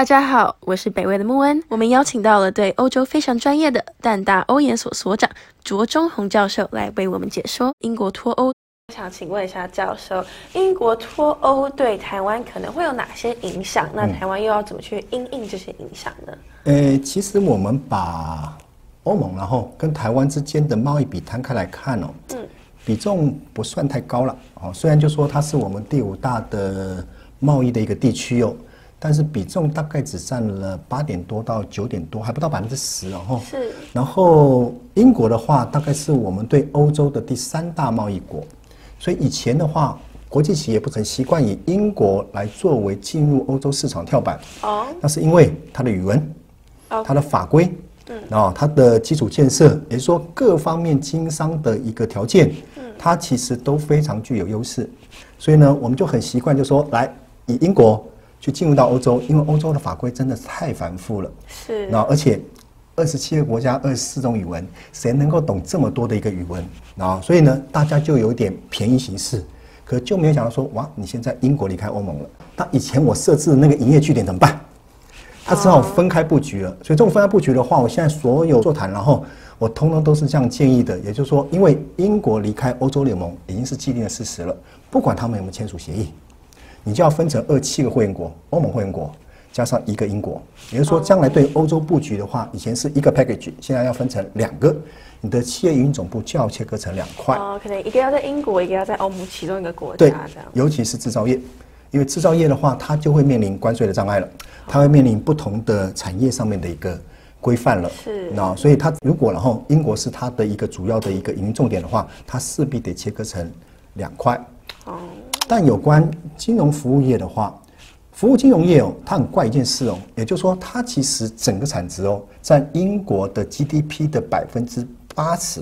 大家好，我是北魏的穆恩。我们邀请到了对欧洲非常专业的淡大欧研所所长卓中宏教授来为我们解说英国脱欧。想请问一下教授，英国脱欧对台湾可能会有哪些影响？那台湾又要怎么去应应这些影响呢？呃，其实我们把欧盟然后跟台湾之间的贸易比摊开来看哦，嗯，比重不算太高了哦。虽然就说它是我们第五大的贸易的一个地区哦。但是比重大概只占了八点多到九点多，还不到百分之十，然后是，然后英国的话，大概是我们对欧洲的第三大贸易国，所以以前的话，国际企业不曾习惯以英国来作为进入欧洲市场跳板，哦，那是因为它的语文，它的法规，嗯，啊，它的基础建设，也就是说各方面经商的一个条件，嗯，它其实都非常具有优势，所以呢，我们就很习惯就说来以英国。去进入到欧洲，因为欧洲的法规真的太繁复了。是。那而且二十七个国家，二十四种语文，谁能够懂这么多的一个语文？啊，所以呢，大家就有点便宜行事，可就没有想到说，哇，你现在英国离开欧盟了，那以前我设置的那个营业据点怎么办？他只好分开布局了。所以这种分开布局的话，我现在所有座谈，然后我通通都是这样建议的，也就是说，因为英国离开欧洲联盟已经是既定的事实了，不管他们有没有签署协议。你就要分成二七个会员国，欧盟会员国加上一个英国，也就是说，将来对欧洲布局的话，以前是一个 package，现在要分成两个，你的企业营运总部就要切割成两块。哦，可能一个要在英国，一个要在欧盟其中一个国家。对，尤其是制造业，因为制造业的话，它就会面临关税的障碍了，它会面临不同的产业上面的一个规范了。是，那所以它如果然后英国是它的一个主要的一个营运重点的话，它势必得切割成两块。哦。但有关金融服务业的话，服务金融业哦，它很怪一件事哦，也就是说，它其实整个产值哦，占英国的 GDP 的百分之八十，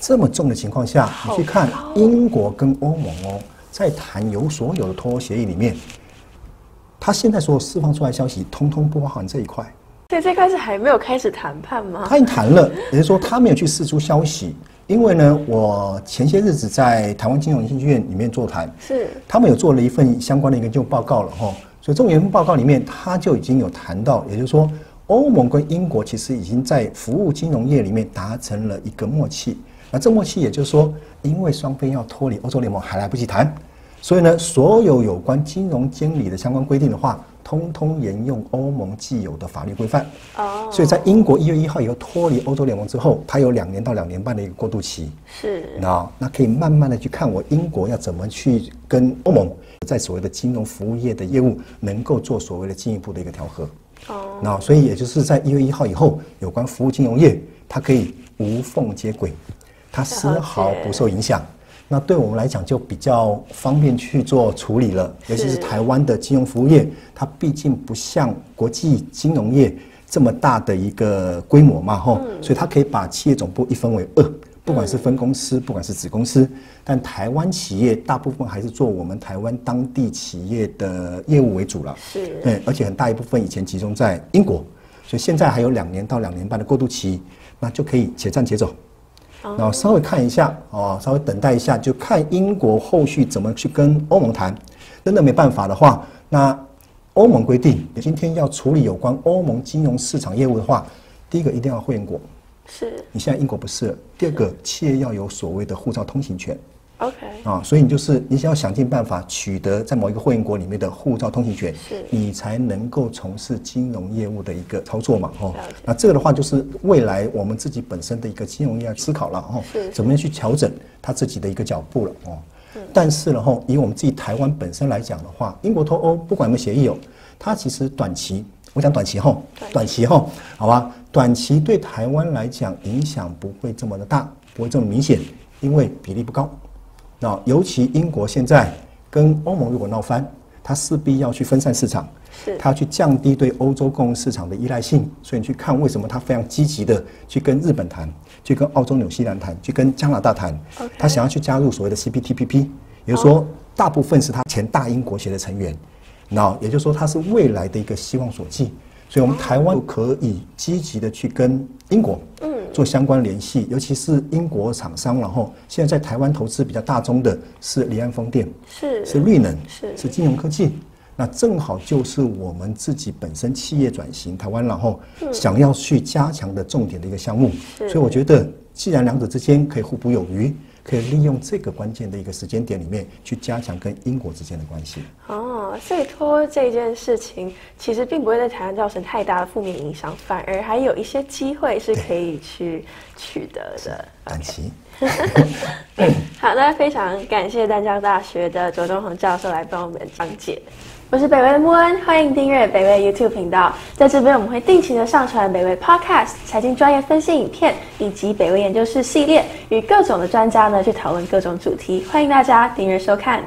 这么重的情况下，你去看英国跟欧盟哦，在谈有所有的脱欧协议里面，它现在所释放出来消息，通通不包含这一块。所以这开始还没有开始谈判吗？他已经谈了，也就是说，他没有去释出消息。因为呢，我前些日子在台湾金融研究院里面座谈，是他们有做了一份相关的研究报告了哈，所以这种研究报告里面，他就已经有谈到，也就是说，欧盟跟英国其实已经在服务金融业里面达成了一个默契。那这默契也就是说，因为双方要脱离欧洲联盟还来不及谈，所以呢，所有有关金融监理的相关规定的话。通通沿用欧盟既有的法律规范，哦，所以在英国一月一号以后脱离欧洲联盟之后，它有两年到两年半的一个过渡期，是，那那可以慢慢的去看我英国要怎么去跟欧盟在所谓的金融服务业的业务能够做所谓的进一步的一个调和，哦，那所以也就是在一月一号以后，有关服务金融业它可以无缝接轨，它丝毫不受影响。那对我们来讲就比较方便去做处理了，尤其是台湾的金融服务业，它毕竟不像国际金融业这么大的一个规模嘛，吼，所以它可以把企业总部一分为二，不管是分公司，不管是子公司，但台湾企业大部分还是做我们台湾当地企业的业务为主了，是，对，而且很大一部分以前集中在英国，所以现在还有两年到两年半的过渡期，那就可以且战且走。然后稍微看一下哦，稍微等待一下，就看英国后续怎么去跟欧盟谈。真的没办法的话，那欧盟规定，今天要处理有关欧盟金融市场业务的话，第一个一定要会员国。是。你现在英国不是。第二个，企业要有所谓的护照通行权。OK 啊，所以你就是你想要想尽办法取得在某一个会员国里面的护照通行权，是，你才能够从事金融业务的一个操作嘛，哦，那这个的话就是未来我们自己本身的一个金融业思考了，哦，怎么样去调整他自己的一个脚步了，哦，但是呢，后以我们自己台湾本身来讲的话，英国脱欧不管有没有协议哦，它其实短期，我讲短期后，短期。后，好吧，短期对台湾来讲影响不会这么的大，不会这么明显，因为比例不高。那尤其英国现在跟欧盟如果闹翻，它势必要去分散市场，是它要去降低对欧洲共市场的依赖性。所以你去看为什么它非常积极的去跟日本谈，去跟澳洲、纽西兰谈，去跟加拿大谈，他想要去加入所谓的 CPTPP，也就是说大部分是他前大英国协的成员。那也就是说它是未来的一个希望所寄。所以我们台湾可以积极的去跟英国。做相关联系，尤其是英国厂商，然后现在在台湾投资比较大宗的是离岸风电，是是绿能，是是金融科技。那正好就是我们自己本身企业转型台湾，然后想要去加强的重点的一个项目。所以我觉得，既然两者之间可以互补有余。可以利用这个关键的一个时间点里面，去加强跟英国之间的关系。哦，所以托这件事情，其实并不会在台湾造成太大的负面影响，反而还有一些机会是可以去取得的。感奇。好那，非常感谢淡江大学的卓中宏教授来帮我们讲解。我是北魏的木恩，欢迎订阅北威 YouTube 频道。在这边，我们会定期的上传北魏 Podcast 财经专业分析影片，以及北魏研究室系列，与各种的专家呢去讨论各种主题。欢迎大家订阅收看。